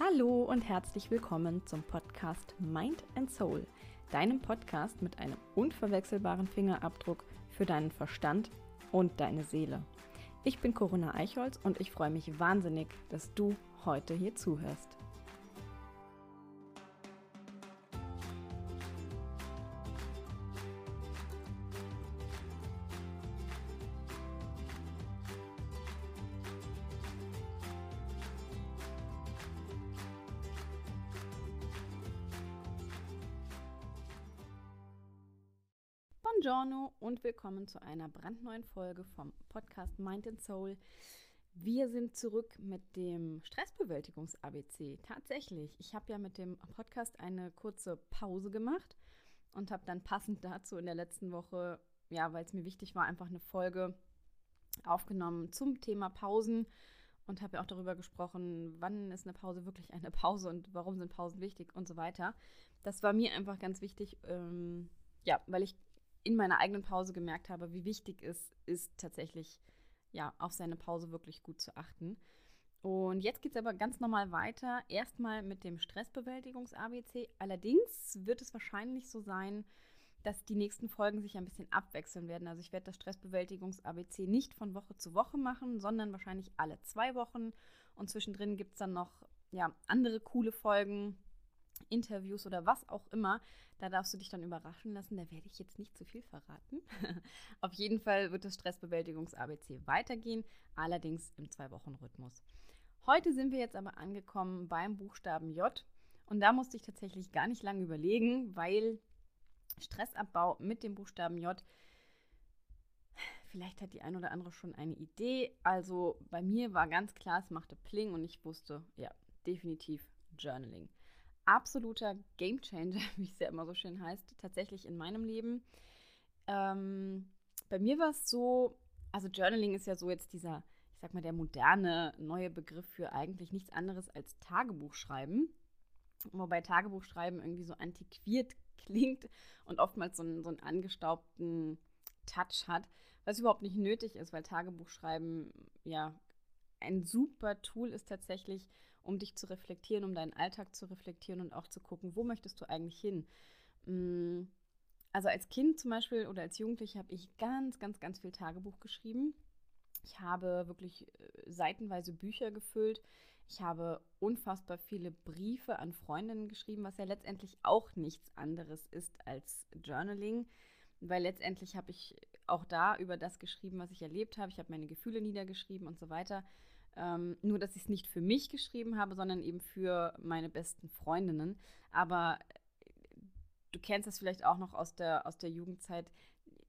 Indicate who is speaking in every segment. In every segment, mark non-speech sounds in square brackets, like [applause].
Speaker 1: Hallo und herzlich willkommen zum Podcast Mind and Soul, deinem Podcast mit einem unverwechselbaren Fingerabdruck für deinen Verstand und deine Seele. Ich bin Corinna Eichholz und ich freue mich wahnsinnig, dass du heute hier zuhörst. Und willkommen zu einer brandneuen Folge vom Podcast Mind and Soul. Wir sind zurück mit dem Stressbewältigungs-ABC. Tatsächlich, ich habe ja mit dem Podcast eine kurze Pause gemacht und habe dann passend dazu in der letzten Woche, ja, weil es mir wichtig war, einfach eine Folge aufgenommen zum Thema Pausen und habe ja auch darüber gesprochen, wann ist eine Pause wirklich eine Pause und warum sind Pausen wichtig und so weiter. Das war mir einfach ganz wichtig, ähm, ja, weil ich in meiner eigenen Pause gemerkt habe, wie wichtig es ist, tatsächlich ja, auf seine Pause wirklich gut zu achten. Und jetzt geht es aber ganz normal weiter. Erstmal mit dem Stressbewältigungs-ABC. Allerdings wird es wahrscheinlich so sein, dass die nächsten Folgen sich ein bisschen abwechseln werden. Also ich werde das Stressbewältigungs-ABC nicht von Woche zu Woche machen, sondern wahrscheinlich alle zwei Wochen. Und zwischendrin gibt es dann noch ja, andere coole Folgen, Interviews oder was auch immer. Da darfst du dich dann überraschen lassen. Da werde ich jetzt nicht zu viel verraten. [laughs] Auf jeden Fall wird das Stressbewältigungs-ABC weitergehen, allerdings im Zwei-Wochen-Rhythmus. Heute sind wir jetzt aber angekommen beim Buchstaben J. Und da musste ich tatsächlich gar nicht lange überlegen, weil Stressabbau mit dem Buchstaben J Vielleicht hat die ein oder andere schon eine Idee. Also bei mir war ganz klar, es machte Pling und ich wusste, ja, definitiv Journaling absoluter Gamechanger, [laughs] wie es ja immer so schön heißt, tatsächlich in meinem Leben. Ähm, bei mir war es so, also Journaling ist ja so jetzt dieser, ich sag mal, der moderne neue Begriff für eigentlich nichts anderes als Tagebuchschreiben. Wobei Tagebuchschreiben irgendwie so antiquiert [laughs] klingt und oftmals so einen, so einen angestaubten Touch hat, was überhaupt nicht nötig ist, weil Tagebuchschreiben ja ein super Tool ist tatsächlich, um dich zu reflektieren, um deinen Alltag zu reflektieren und auch zu gucken, wo möchtest du eigentlich hin. Mm, also als Kind zum Beispiel oder als Jugendliche habe ich ganz, ganz, ganz viel Tagebuch geschrieben. Ich habe wirklich äh, seitenweise Bücher gefüllt. Ich habe unfassbar viele Briefe an Freundinnen geschrieben, was ja letztendlich auch nichts anderes ist als Journaling, weil letztendlich habe ich auch da über das geschrieben, was ich erlebt habe. Ich habe meine Gefühle niedergeschrieben und so weiter. Ähm, nur, dass ich es nicht für mich geschrieben habe, sondern eben für meine besten Freundinnen. Aber äh, du kennst das vielleicht auch noch aus der, aus der Jugendzeit.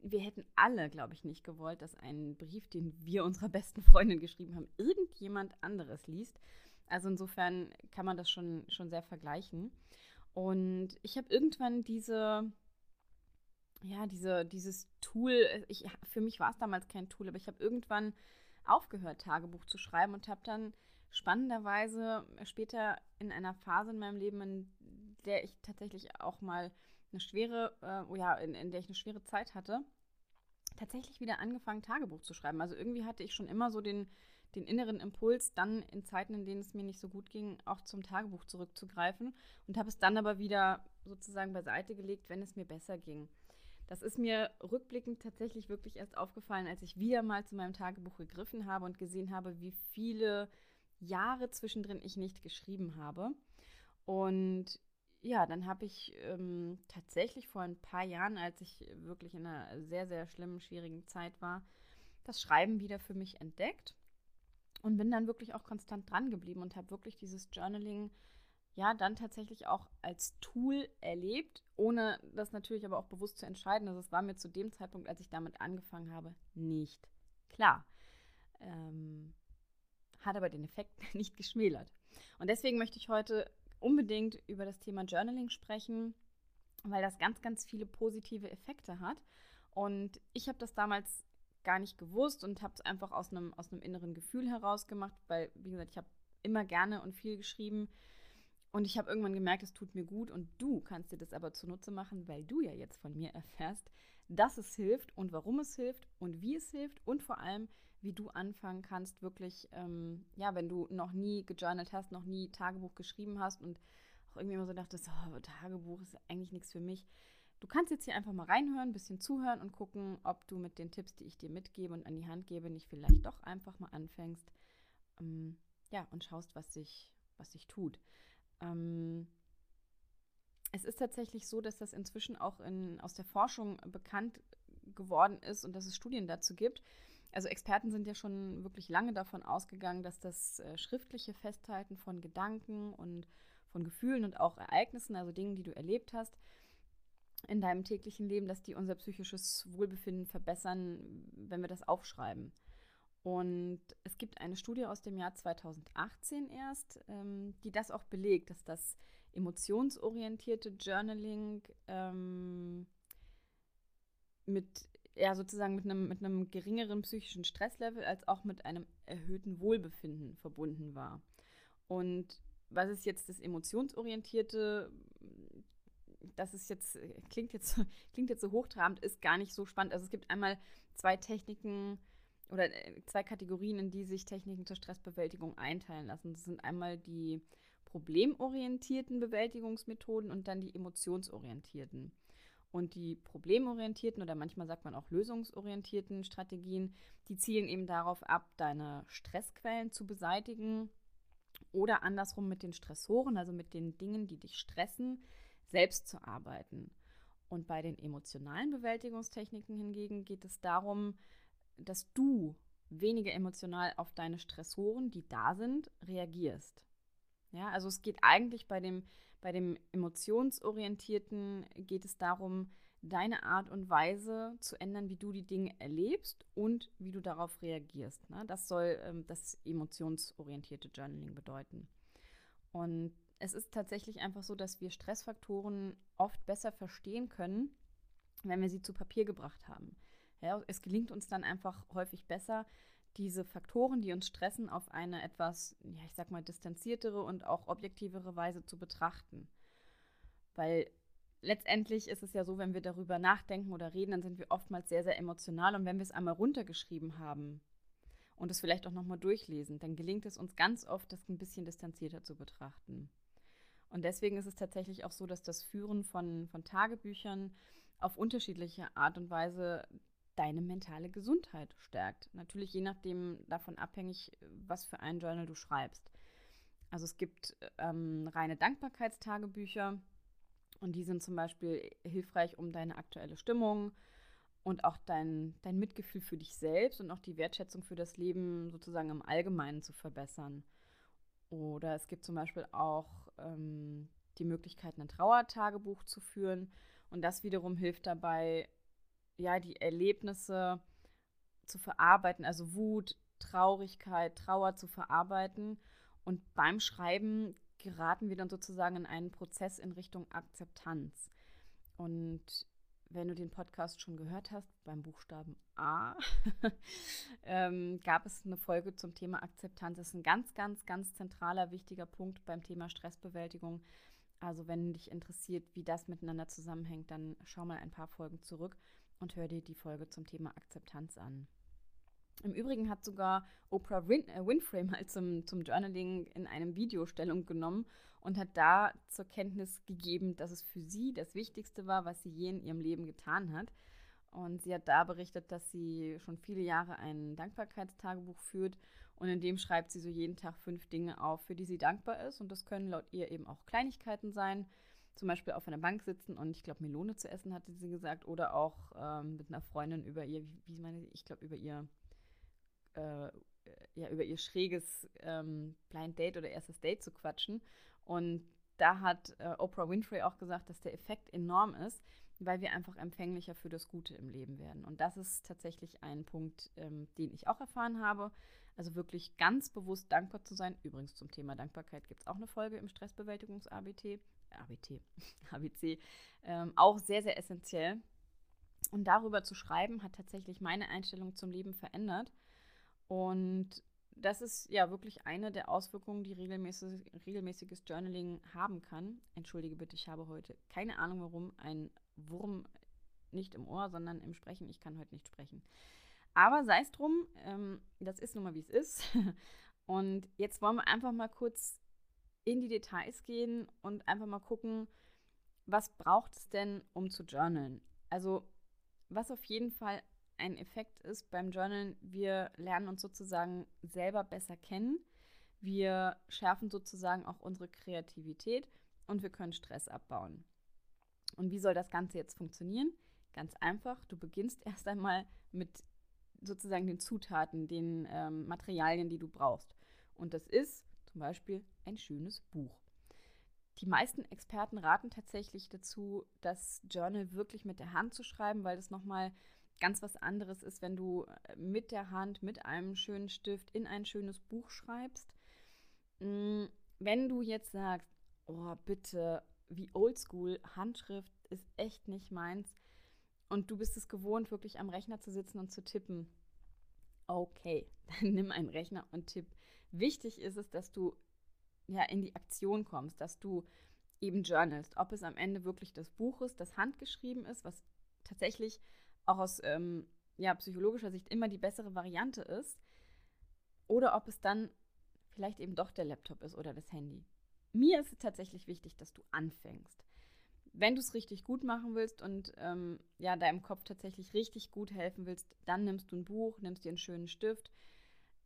Speaker 1: Wir hätten alle, glaube ich, nicht gewollt, dass ein Brief, den wir unserer besten Freundin geschrieben haben, irgendjemand anderes liest. Also insofern kann man das schon, schon sehr vergleichen. Und ich habe irgendwann diese, ja, diese, dieses Tool, ich, für mich war es damals kein Tool, aber ich habe irgendwann aufgehört, Tagebuch zu schreiben und habe dann spannenderweise später in einer Phase in meinem Leben, in der ich tatsächlich auch mal eine schwere, äh, oh ja, in, in der ich eine schwere Zeit hatte, tatsächlich wieder angefangen, Tagebuch zu schreiben. Also irgendwie hatte ich schon immer so den, den inneren Impuls, dann in Zeiten, in denen es mir nicht so gut ging, auch zum Tagebuch zurückzugreifen und habe es dann aber wieder sozusagen beiseite gelegt, wenn es mir besser ging. Das ist mir rückblickend tatsächlich wirklich erst aufgefallen, als ich wieder mal zu meinem Tagebuch gegriffen habe und gesehen habe, wie viele Jahre zwischendrin ich nicht geschrieben habe. Und ja, dann habe ich ähm, tatsächlich vor ein paar Jahren, als ich wirklich in einer sehr, sehr schlimmen, schwierigen Zeit war, das Schreiben wieder für mich entdeckt und bin dann wirklich auch konstant dran geblieben und habe wirklich dieses Journaling ja dann tatsächlich auch als Tool erlebt, ohne das natürlich aber auch bewusst zu entscheiden. Also es war mir zu dem Zeitpunkt, als ich damit angefangen habe, nicht klar. Ähm, hat aber den Effekt [laughs] nicht geschmälert. Und deswegen möchte ich heute unbedingt über das Thema Journaling sprechen, weil das ganz, ganz viele positive Effekte hat. Und ich habe das damals gar nicht gewusst und habe es einfach aus einem, aus einem inneren Gefühl heraus gemacht, weil, wie gesagt, ich habe immer gerne und viel geschrieben Und ich habe irgendwann gemerkt, es tut mir gut und du kannst dir das aber zunutze machen, weil du ja jetzt von mir erfährst, dass es hilft und warum es hilft und wie es hilft und vor allem, wie du anfangen kannst, wirklich, ähm, ja, wenn du noch nie gejournalt hast, noch nie Tagebuch geschrieben hast und auch irgendwie immer so dachtest, oh, Tagebuch ist eigentlich nichts für mich. Du kannst jetzt hier einfach mal reinhören, ein bisschen zuhören und gucken, ob du mit den Tipps, die ich dir mitgebe und an die Hand gebe, nicht vielleicht doch einfach mal anfängst, ähm, ja, und schaust, was sich, was sich tut. Ähm, es ist tatsächlich so, dass das inzwischen auch in, aus der Forschung bekannt geworden ist und dass es Studien dazu gibt. Also Experten sind ja schon wirklich lange davon ausgegangen, dass das äh, schriftliche Festhalten von Gedanken und von Gefühlen und auch Ereignissen, also Dingen, die du erlebt hast, in deinem täglichen Leben, dass die unser psychisches Wohlbefinden verbessern, wenn wir das aufschreiben. Und es gibt eine Studie aus dem Jahr 2018 erst, ähm, die das auch belegt, dass das emotionsorientierte Journaling ähm, mit ja sozusagen mit einem, mit einem geringeren psychischen Stresslevel als auch mit einem erhöhten Wohlbefinden verbunden war. Und was ist jetzt das emotionsorientierte? Das ist jetzt, klingt jetzt, klingt jetzt so hochtrabend, ist gar nicht so spannend. Also es gibt einmal zwei Techniken, oder äh, zwei Kategorien, in die sich Techniken zur Stressbewältigung einteilen lassen. Das sind einmal die problemorientierten Bewältigungsmethoden und dann die emotionsorientierten. Und die problemorientierten oder manchmal sagt man auch lösungsorientierten Strategien, die zielen eben darauf ab, deine Stressquellen zu beseitigen oder andersrum mit den Stressoren, also mit den Dingen, die dich stressen, selbst zu arbeiten. Und bei den emotionalen Bewältigungstechniken hingegen geht es darum, dass du weniger emotional auf deine Stressoren, die da sind, reagierst. Ja, also es geht eigentlich bei dem, bei dem emotionsorientierten geht es darum, deine Art und Weise zu ändern, wie du die Dinge erlebst und wie du darauf reagierst. Ne? Das soll ähm, das emotionsorientierte Journaling bedeuten. Und es ist tatsächlich einfach so, dass wir Stressfaktoren oft besser verstehen können, wenn wir sie zu Papier gebracht haben. Ja, es gelingt uns dann einfach häufig besser, diese Faktoren, die uns stressen, auf eine etwas, ja, ich sag mal, distanziertere und auch objektivere Weise zu betrachten. Weil letztendlich ist es ja so, wenn wir darüber nachdenken oder reden, dann sind wir oftmals sehr, sehr emotional. Und wenn wir es einmal runtergeschrieben haben und es vielleicht auch nochmal durchlesen, dann gelingt es uns ganz oft, das ein bisschen distanzierter zu betrachten. Und deswegen ist es tatsächlich auch so, dass das Führen von, von Tagebüchern auf unterschiedliche Art und Weise deine mentale Gesundheit stärkt. Natürlich je nachdem davon abhängig, was für ein Journal du schreibst. Also es gibt ähm, reine Dankbarkeitstagebücher und die sind zum Beispiel hilfreich, um deine aktuelle Stimmung und auch dein, dein Mitgefühl für dich selbst und auch die Wertschätzung für das Leben sozusagen im Allgemeinen zu verbessern. Oder es gibt zum Beispiel auch ähm, die Möglichkeit, ein Trauertagebuch zu führen. Und das wiederum hilft dabei, ja, die Erlebnisse zu verarbeiten, also Wut, Traurigkeit, Trauer zu verarbeiten. Und beim Schreiben geraten wir dann sozusagen in einen Prozess in Richtung Akzeptanz. Und wenn du den Podcast schon gehört hast, beim Buchstaben A, [laughs] ähm, gab es eine Folge zum Thema Akzeptanz. Das ist ein ganz, ganz, ganz zentraler, wichtiger Punkt beim Thema Stressbewältigung. Also wenn dich interessiert, wie das miteinander zusammenhängt, dann schau mal ein paar Folgen zurück und hör dir die Folge zum Thema Akzeptanz an. Im Übrigen hat sogar Oprah Win äh, Winfrey mal zum, zum Journaling in einem Video Stellung genommen und hat da zur Kenntnis gegeben, dass es für sie das Wichtigste war, was sie je in ihrem Leben getan hat. Und sie hat da berichtet, dass sie schon viele Jahre ein Dankbarkeitstagebuch führt und in dem schreibt sie so jeden Tag fünf Dinge auf, für die sie dankbar ist. Und das können laut ihr eben auch Kleinigkeiten sein, zum Beispiel auf einer Bank sitzen und ich glaube Melone zu essen, hatte sie gesagt, oder auch ähm, mit einer Freundin über ihr, wie, wie meine ich glaube über ihr äh, ja über ihr schräges ähm, Blind Date oder erstes Date zu quatschen. Und da hat äh, Oprah Winfrey auch gesagt, dass der Effekt enorm ist, weil wir einfach empfänglicher für das Gute im Leben werden. Und das ist tatsächlich ein Punkt, ähm, den ich auch erfahren habe. Also wirklich ganz bewusst dankbar zu sein. Übrigens zum Thema Dankbarkeit gibt es auch eine Folge im Stressbewältigungs-ABT. ABT, ABC, [laughs] ähm, auch sehr, sehr essentiell. Und darüber zu schreiben, hat tatsächlich meine Einstellung zum Leben verändert. Und das ist ja wirklich eine der Auswirkungen, die regelmäßig, regelmäßiges Journaling haben kann. Entschuldige bitte, ich habe heute keine Ahnung, warum ein Wurm nicht im Ohr, sondern im Sprechen. Ich kann heute nicht sprechen. Aber sei es drum, ähm, das ist nun mal wie es ist. [laughs] Und jetzt wollen wir einfach mal kurz in die Details gehen und einfach mal gucken, was braucht es denn, um zu journalen? Also, was auf jeden Fall ein Effekt ist beim Journalen, wir lernen uns sozusagen selber besser kennen. Wir schärfen sozusagen auch unsere Kreativität und wir können Stress abbauen. Und wie soll das Ganze jetzt funktionieren? Ganz einfach, du beginnst [laughs] erst einmal mit sozusagen den Zutaten, den ähm, Materialien, die du brauchst. Und das ist zum Beispiel ein schönes Buch. Die meisten Experten raten tatsächlich dazu, das Journal wirklich mit der Hand zu schreiben, weil das nochmal ganz was anderes ist, wenn du äh, mit der Hand, mit einem schönen Stift in ein schönes Buch schreibst. Mm, wenn du jetzt sagst, oh bitte, wie oldschool, Handschrift ist echt nicht meins und du bist es gewohnt, wirklich am Rechner zu sitzen und zu tippen, okay, [laughs] dann nimm einen Rechner und tipp. Wichtig ist es, dass du ja in die Aktion kommst, dass du eben journalst, ob es am Ende wirklich das Buch ist, das handgeschrieben ist, was tatsächlich auch aus ähm, ja, psychologischer Sicht immer die bessere Variante ist, oder ob es dann vielleicht eben doch der Laptop ist oder das Handy. Mir ist es tatsächlich wichtig, dass du anfängst. Wenn du es richtig gut machen willst und ähm, ja, deinem Kopf tatsächlich richtig gut helfen willst, dann nimmst du ein Buch, nimmst dir einen schönen Stift.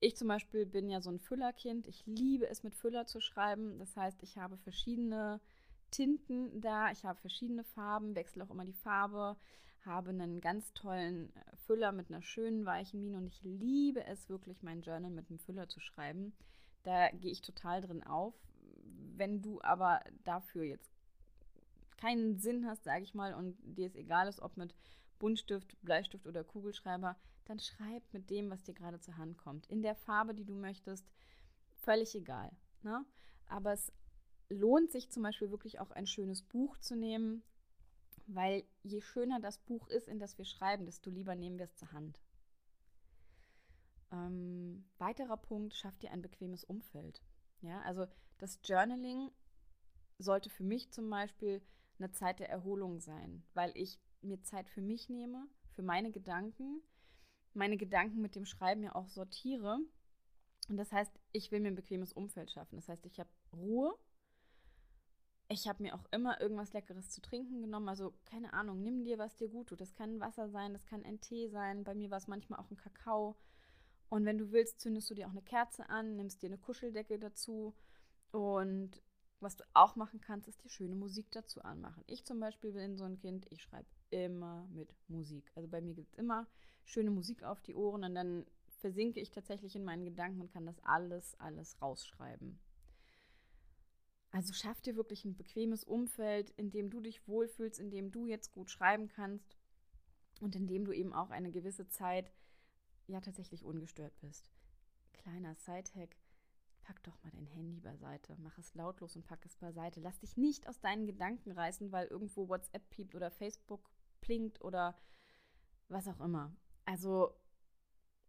Speaker 1: Ich zum Beispiel bin ja so ein Füllerkind. Ich liebe es, mit Füller zu schreiben. Das heißt, ich habe verschiedene Tinten da, ich habe verschiedene Farben, wechsle auch immer die Farbe, habe einen ganz tollen äh, Füller mit einer schönen weichen Mine und ich liebe es wirklich, mein Journal mit einem Füller zu schreiben. Da gehe ich total drin auf. Wenn du aber dafür jetzt keinen Sinn hast, sage ich mal, und dir es egal ist, ob mit Buntstift, Bleistift oder Kugelschreiber, dann schreib mit dem, was dir gerade zur Hand kommt. In der Farbe, die du möchtest, völlig egal. Ne? Aber es lohnt sich zum Beispiel wirklich auch ein schönes Buch zu nehmen, weil je schöner das Buch ist, in das wir schreiben, desto lieber nehmen wir es zur Hand. Ähm, weiterer Punkt, schaff dir ein bequemes Umfeld. Ja, also das Journaling sollte für mich zum Beispiel eine Zeit der Erholung sein, weil ich mir Zeit für mich nehme, für meine Gedanken, meine Gedanken mit dem Schreiben ja auch sortiere. Und das heißt, ich will mir ein bequemes Umfeld schaffen. Das heißt, ich habe Ruhe. Ich habe mir auch immer irgendwas Leckeres zu trinken genommen. Also keine Ahnung, nimm dir, was dir gut tut. Das kann Wasser sein, das kann ein Tee sein. Bei mir war es manchmal auch ein Kakao. Und wenn du willst, zündest du dir auch eine Kerze an, nimmst dir eine Kuscheldecke dazu und was du auch machen kannst, ist dir schöne Musik dazu anmachen. Ich zum Beispiel bin so ein Kind, ich schreibe immer mit Musik. Also bei mir gibt es immer schöne Musik auf die Ohren und dann versinke ich tatsächlich in meinen Gedanken und kann das alles, alles rausschreiben. Also schaff dir wirklich ein bequemes Umfeld, in dem du dich wohlfühlst, in dem du jetzt gut schreiben kannst und in dem du eben auch eine gewisse Zeit ja tatsächlich ungestört bist. Kleiner Sidehack, pack doch mal dein Handy beiseite, mach es lautlos und pack es beiseite. Lass dich nicht aus deinen Gedanken reißen, weil irgendwo WhatsApp piept oder Facebook blinkt oder was auch immer. Also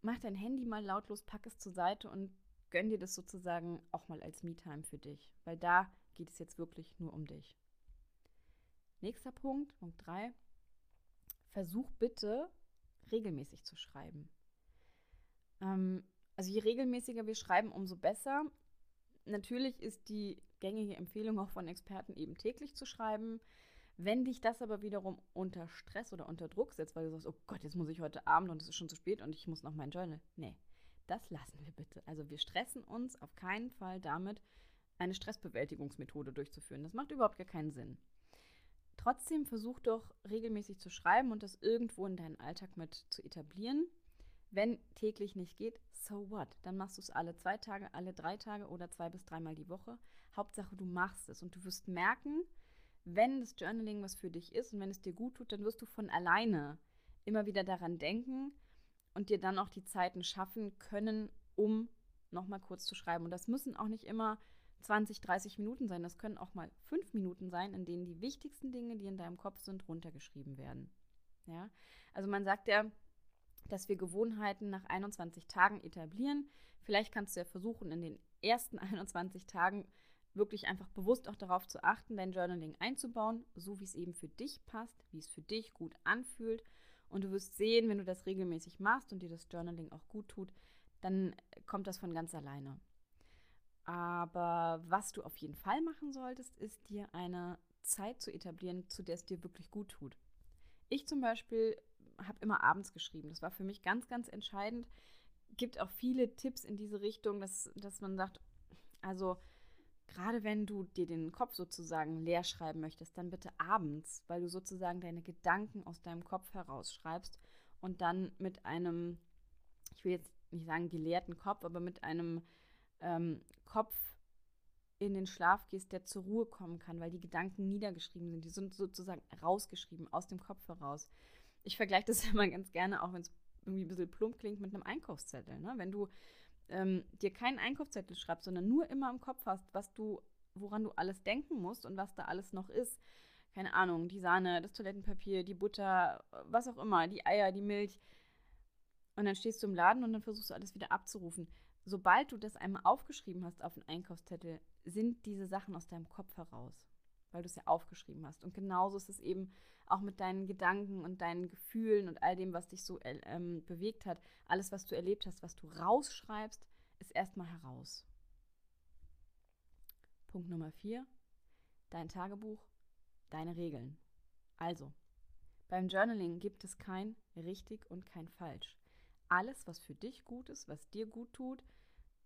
Speaker 1: mach dein Handy mal lautlos, pack es zur Seite und gönn dir das sozusagen auch mal als Me-Time für dich, weil da geht es jetzt wirklich nur um dich. Nächster Punkt, Punkt 3. Versuch bitte regelmäßig zu schreiben. Ähm, also je regelmäßiger wir schreiben, umso besser. Natürlich ist die gängige Empfehlung auch von Experten eben täglich zu schreiben. Wenn dich das aber wiederum unter Stress oder unter Druck setzt, weil du sagst, oh Gott, jetzt muss ich heute Abend und es ist schon zu spät und ich muss noch mein Journal. Nee, das lassen wir bitte. Also wir stressen uns auf keinen Fall damit, eine Stressbewältigungsmethode durchzuführen. Das macht überhaupt gar keinen Sinn. Trotzdem versuch doch regelmäßig zu schreiben und das irgendwo in deinen Alltag mit zu etablieren. Wenn täglich nicht geht, so what? Dann machst du es alle zwei Tage, alle drei Tage oder zwei bis dreimal die Woche. Hauptsache, du machst es und du wirst merken, wenn das Journaling was für dich ist und wenn es dir gut tut, dann wirst du von alleine immer wieder daran denken und dir dann auch die Zeiten schaffen können, um nochmal kurz zu schreiben. Und das müssen auch nicht immer 20, 30 Minuten sein. Das können auch mal fünf Minuten sein, in denen die wichtigsten Dinge, die in deinem Kopf sind, runtergeschrieben werden. Ja, also man sagt ja, dass wir Gewohnheiten nach 21 Tagen etablieren. Vielleicht kannst du ja versuchen, in den ersten [laughs] 21 Tagen wirklich einfach bewusst auch darauf zu achten, dein Journaling einzubauen, so wie es eben für dich passt, wie es für dich gut anfühlt. Und du wirst sehen, wenn du das regelmäßig machst und dir das Journaling auch gut tut, dann kommt das von ganz alleine. Aber was du auf jeden Fall machen solltest, ist dir eine Zeit zu etablieren, zu der es dir wirklich gut tut. Ich zum Beispiel habe immer abends geschrieben. Das war für mich ganz, ganz entscheidend. Gibt auch viele Tipps in diese Richtung, dass, dass man sagt, also gerade wenn du dir den Kopf sozusagen leer schreiben möchtest, dann bitte abends, weil du sozusagen deine Gedanken aus deinem Kopf herausschreibst und dann mit einem, ich will jetzt nicht sagen geleerten Kopf, aber mit einem ähm, Kopf in den Schlaf gehst, der zur Ruhe kommen kann, weil die Gedanken niedergeschrieben sind. Die sind sozusagen rausgeschrieben, aus dem Kopf heraus. Ich vergleiche das [laughs] immer ganz gerne, auch wenn es irgendwie ein bisschen plump klingt, mit einem Einkaufszettel. Ne? Wenn du ähm, dir keinen Einkaufszettel schreibst, sondern nur immer im Kopf hast, was du, woran du alles denken musst und was da alles noch ist. Keine Ahnung, die Sahne, das Toilettenpapier, die Butter, was auch immer, die Eier, die Milch. Und dann stehst du im Laden und dann versuchst du alles wieder abzurufen. Sobald du das einmal aufgeschrieben hast auf den Einkaufszettel, sind diese Sachen aus deinem Kopf heraus, weil du es ja aufgeschrieben hast. Und genauso ist es eben auch mit deinen Gedanken und deinen Gefühlen und all dem, was dich so äh, ähm, bewegt hat. Alles, was du erlebt hast, was du rausschreibst, ist erstmal heraus. Punkt Nummer vier, dein Tagebuch, deine Regeln. Also, beim Journaling gibt es kein richtig und kein falsch. Alles, was für dich gut ist, was dir gut tut,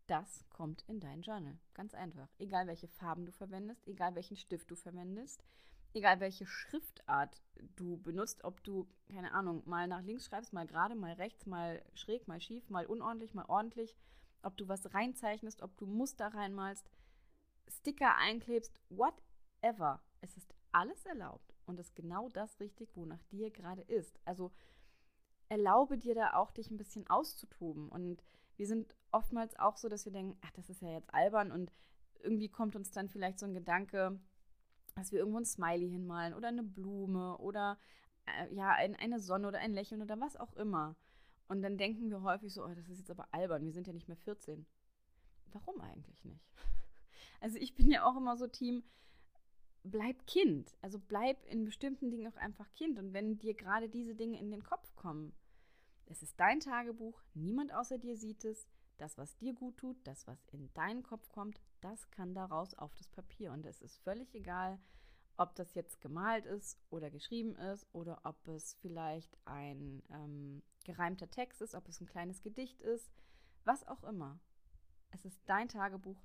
Speaker 1: das kommt in dein Journal. Ganz einfach. Egal welche Farben du verwendest, egal welchen Stift du verwendest, egal welche Schriftart du benutzt, ob du, keine Ahnung, mal nach links schreibst, mal gerade, mal rechts, mal schräg, mal schief, mal unordentlich, mal ordentlich, ob du was reinzeichnest, ob du Muster reinmalst, Sticker einklebst, whatever. Es ist alles erlaubt und ist genau das richtig, wonach dir gerade ist. Also erlaube dir da auch, dich ein bisschen auszutoben und wir sind oftmals auch so, dass wir denken, ach, das ist ja jetzt albern und irgendwie kommt uns dann vielleicht so ein Gedanke, dass wir irgendwo ein Smiley hinmalen oder eine Blume oder äh, ja, ein, eine Sonne oder ein Lächeln oder was auch immer. Und dann denken wir häufig so, oh, das ist jetzt aber albern, wir sind ja nicht mehr 14. Warum eigentlich nicht? [laughs] Also ich bin ja auch immer so Team, bleib Kind. Also bleib in bestimmten Dingen auch einfach Kind. Und wenn dir gerade diese Dinge in den Kopf kommen, es ist dein Tagebuch, niemand außer dir sieht es. Das, was dir gut tut, das, was in deinen Kopf kommt, das kann daraus auf das Papier. Und es ist völlig egal, ob das jetzt gemalt ist oder geschrieben ist oder ob es vielleicht ein ähm, gereimter Text ist, ob es ein kleines Gedicht ist, was auch immer. Es ist dein Tagebuch,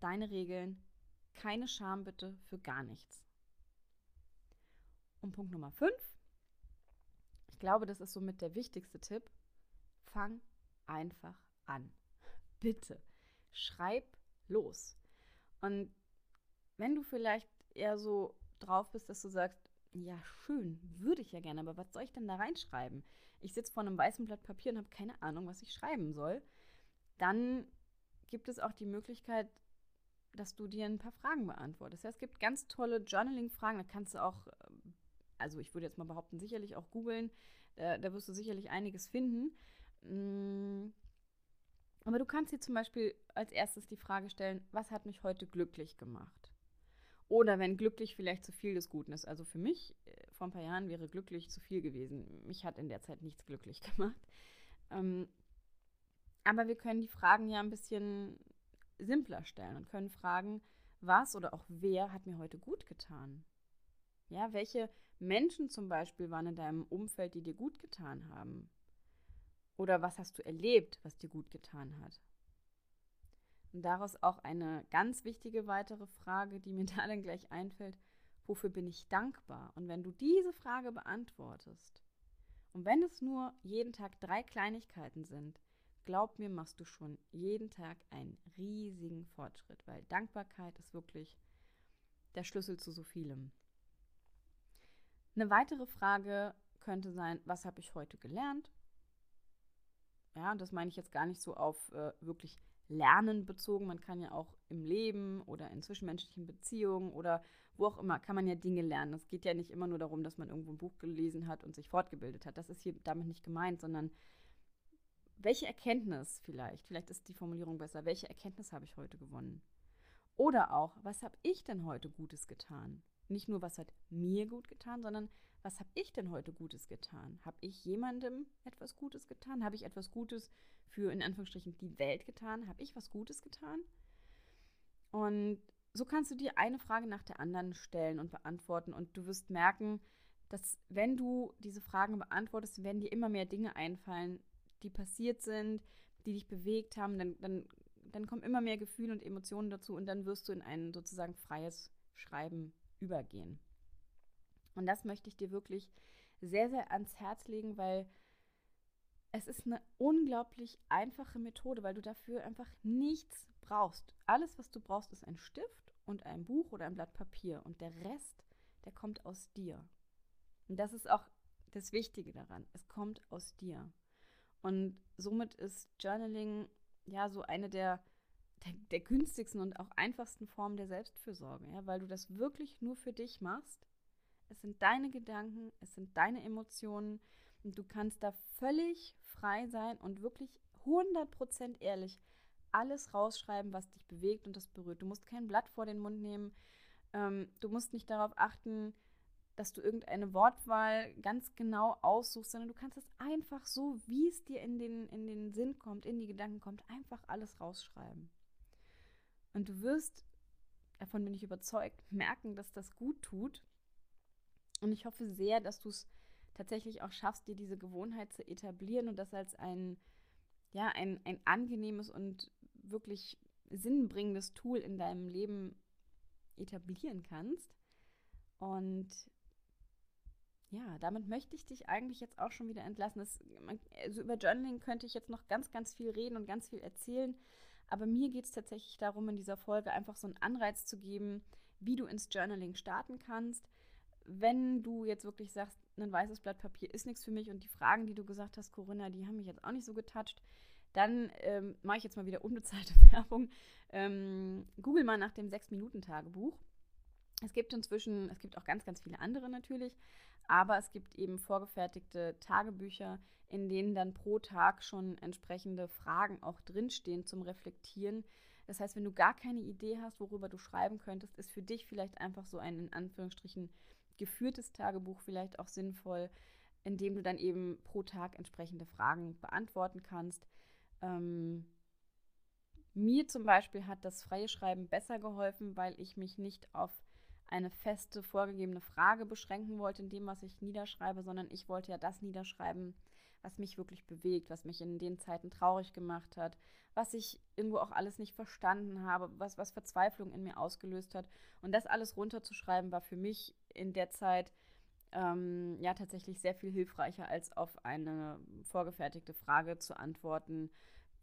Speaker 1: deine Regeln, keine Scham bitte für gar nichts. Und Punkt Nummer 5 ich glaube, das ist somit der wichtigste Tipp. Fang einfach an. Bitte. Schreib los. Und wenn du vielleicht eher so drauf bist, dass du sagst, ja, schön, würde ich ja gerne, aber was soll ich denn da reinschreiben? Ich sitze vor einem weißen Blatt Papier und habe keine Ahnung, was ich schreiben soll. Dann gibt es auch die Möglichkeit, dass du dir ein paar Fragen beantwortest. Ja, es gibt ganz tolle Journaling-Fragen, da kannst du auch also ich würde jetzt mal behaupten, sicherlich auch googeln. Da, da, wirst du sicherlich einiges finden. Mm. Aber du kannst dir zum Beispiel als erstes die Frage stellen, was hat mich heute glücklich gemacht? Oder wenn glücklich vielleicht zu viel des Guten ist. Also für mich äh, vor ein paar Jahren wäre glücklich zu viel gewesen. Mich hat in der Zeit nichts glücklich [laughs] gemacht. Ähm, aber wir können die Fragen ja ein bisschen simpler stellen und können fragen, was oder auch wer hat mir heute gut getan? Ja, welche Menschen zum Beispiel waren in deinem Umfeld, die dir gut getan haben? Oder was hast du erlebt, was dir gut getan hat? Und daraus auch eine ganz wichtige weitere Frage, die mir [laughs] da dann gleich einfällt. Wofür bin ich dankbar? Und wenn du diese Frage beantwortest, und wenn es nur jeden Tag drei Kleinigkeiten sind, glaub mir, machst du schon jeden Tag einen riesigen Fortschritt, weil Dankbarkeit ist wirklich der Schlüssel zu so vielem. Eine weitere Frage könnte sein, was habe ich heute gelernt? Ja, das meine ich jetzt gar nicht so auf äh, wirklich Lernen bezogen. Man kann ja auch im Leben oder in zwischenmenschlichen Beziehungen oder wo auch immer, kann man ja Dinge lernen. Es geht ja nicht immer nur darum, dass man irgendwo ein Buch gelesen hat und sich fortgebildet hat. Das ist hier damit nicht gemeint, sondern welche Erkenntnis vielleicht, vielleicht ist die Formulierung besser, welche Erkenntnis habe ich heute gewonnen? Oder auch, was habe ich denn heute Gutes getan? Nicht nur, was hat mir gut getan, sondern was habe ich denn heute Gutes getan? Habe ich jemandem etwas Gutes getan? Habe ich etwas Gutes für in Anführungsstrichen die Welt getan? Habe ich was Gutes getan? Und so kannst du dir eine Frage nach der anderen stellen und beantworten und du wirst merken, dass wenn du diese Fragen beantwortest, werden dir immer mehr Dinge einfallen, die passiert sind, die dich bewegt haben, dann, dann, dann kommen immer mehr Gefühle und Emotionen dazu und dann wirst du in ein sozusagen freies Schreiben übergehen. Und das möchte ich dir wirklich sehr, sehr ans Herz legen, weil es ist eine unglaublich einfache Methode, weil du dafür einfach nichts brauchst. Alles, was du brauchst, ist ein Stift und ein Buch oder ein Blatt Papier. Und der Rest, der kommt aus dir. Und das ist auch das Wichtige daran. Es kommt aus dir. Und somit ist Journaling ja so eine der, der, der günstigsten und auch einfachsten Formen der Selbstfürsorge, ja, weil du das wirklich nur für dich machst. Es sind deine Gedanken, es sind deine Emotionen und du kannst da völlig frei sein und wirklich 100% ehrlich alles rausschreiben, was dich bewegt und das berührt. Du musst kein Blatt vor den Mund nehmen. Ähm, du musst nicht darauf achten, dass du irgendeine Wortwahl ganz genau aussuchst, sondern du kannst es einfach so, wie es dir in den, in den Sinn kommt, in die Gedanken kommt, einfach alles rausschreiben. Und du wirst, davon bin ich überzeugt, merken, dass das gut tut. Und ich hoffe sehr, dass du es tatsächlich auch schaffst, dir diese Gewohnheit zu etablieren und das als ein, ja, ein, ein angenehmes und wirklich sinnbringendes Tool in deinem Leben etablieren kannst. Und ja, damit möchte ich dich eigentlich jetzt auch schon wieder entlassen. Das, also über Journaling könnte ich jetzt noch ganz, ganz viel reden und ganz viel erzählen. Aber mir geht es tatsächlich darum, in dieser Folge einfach so einen Anreiz zu geben, wie du ins Journaling starten kannst. Wenn du jetzt wirklich sagst, ein weißes Blatt Papier ist nichts für mich und die Fragen, die du gesagt hast, Corinna, die haben mich jetzt auch nicht so getoucht, dann ähm, mache ich jetzt mal wieder unbezahlte [laughs] Werbung. Ähm, Google mal nach dem 6-Minuten-Tagebuch. Es gibt inzwischen, es gibt auch ganz, ganz viele andere natürlich, aber es gibt eben vorgefertigte Tagebücher, in denen dann pro Tag schon entsprechende Fragen auch drinstehen zum Reflektieren. Das heißt, wenn du gar keine Idee hast, worüber du schreiben könntest, ist für dich vielleicht einfach so ein in Anführungsstrichen geführtes Tagebuch vielleicht auch sinnvoll, in dem du dann eben pro Tag entsprechende Fragen beantworten kannst. Ähm, mir zum Beispiel hat das freie Schreiben besser geholfen, weil ich mich nicht auf eine feste, vorgegebene Frage beschränken wollte in dem, was ich niederschreibe, sondern ich wollte ja das niederschreiben, was mich wirklich bewegt, was mich in den Zeiten traurig gemacht hat, was ich irgendwo auch alles nicht verstanden habe, was, was Verzweiflung in mir ausgelöst hat. Und das alles runterzuschreiben, war für mich in der Zeit ähm, ja tatsächlich sehr viel hilfreicher, als auf eine vorgefertigte Frage zu antworten,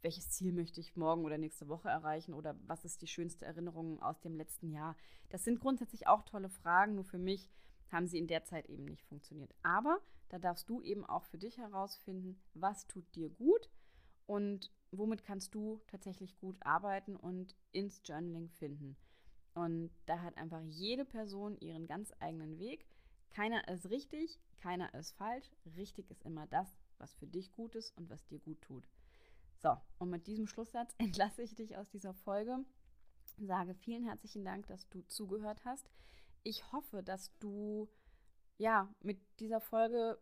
Speaker 1: welches Ziel möchte ich morgen oder nächste Woche erreichen oder was ist die schönste Erinnerung aus dem letzten Jahr. Das sind grundsätzlich auch tolle Fragen, nur für mich haben sie in der Zeit eben nicht funktioniert. Aber da darfst du eben auch für dich herausfinden, was tut dir gut und womit kannst du tatsächlich gut arbeiten und ins Journaling finden. Und da hat einfach jede Person ihren ganz eigenen Weg. Keiner ist richtig, keiner ist falsch. Richtig ist immer das, was für dich gut ist und was dir gut tut. So, und mit diesem Schlusssatz [laughs] entlasse ich dich aus dieser Folge. Sage vielen herzlichen Dank, dass du zugehört hast. Ich hoffe, dass du ja mit dieser Folge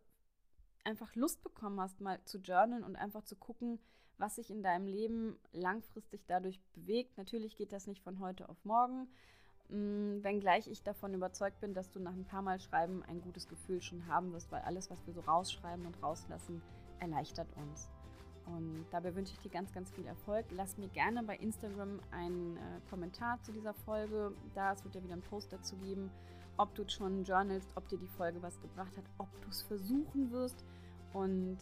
Speaker 1: einfach Lust bekommen hast, mal zu journalen und einfach zu gucken, was sich in deinem Leben langfristig dadurch bewegt. Natürlich geht das nicht von heute auf morgen, mm, wenngleich ich davon überzeugt bin, dass du nach ein paar Mal Schreiben ein gutes Gefühl schon haben wirst, weil alles, was wir so rausschreiben und rauslassen, erleichtert uns. Und dabei wünsche ich dir ganz, ganz viel Erfolg. Lass mir gerne bei Instagram einen äh, Kommentar zu dieser Folge da. Es wird ja wieder einen Post dazu geben, ob du schon journalst, ob dir die Folge was gebracht hat, ob du es versuchen wirst. Und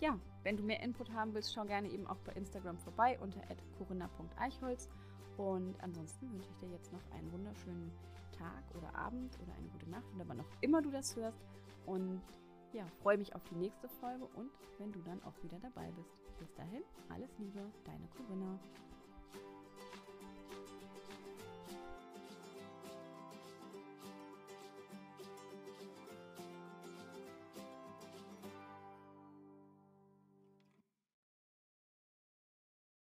Speaker 1: ja, wenn du mehr Input haben willst, schau gerne eben auch bei Instagram vorbei unter corinna.eichholz. Und ansonsten wünsche ich dir jetzt noch einen wunderschönen Tag oder Abend oder eine gute Nacht oder wann auch immer du das hörst. Und ja, freue mich auf die nächste Folge und wenn du dann auch wieder dabei bist. Bis dahin, alles Liebe, deine Corinna.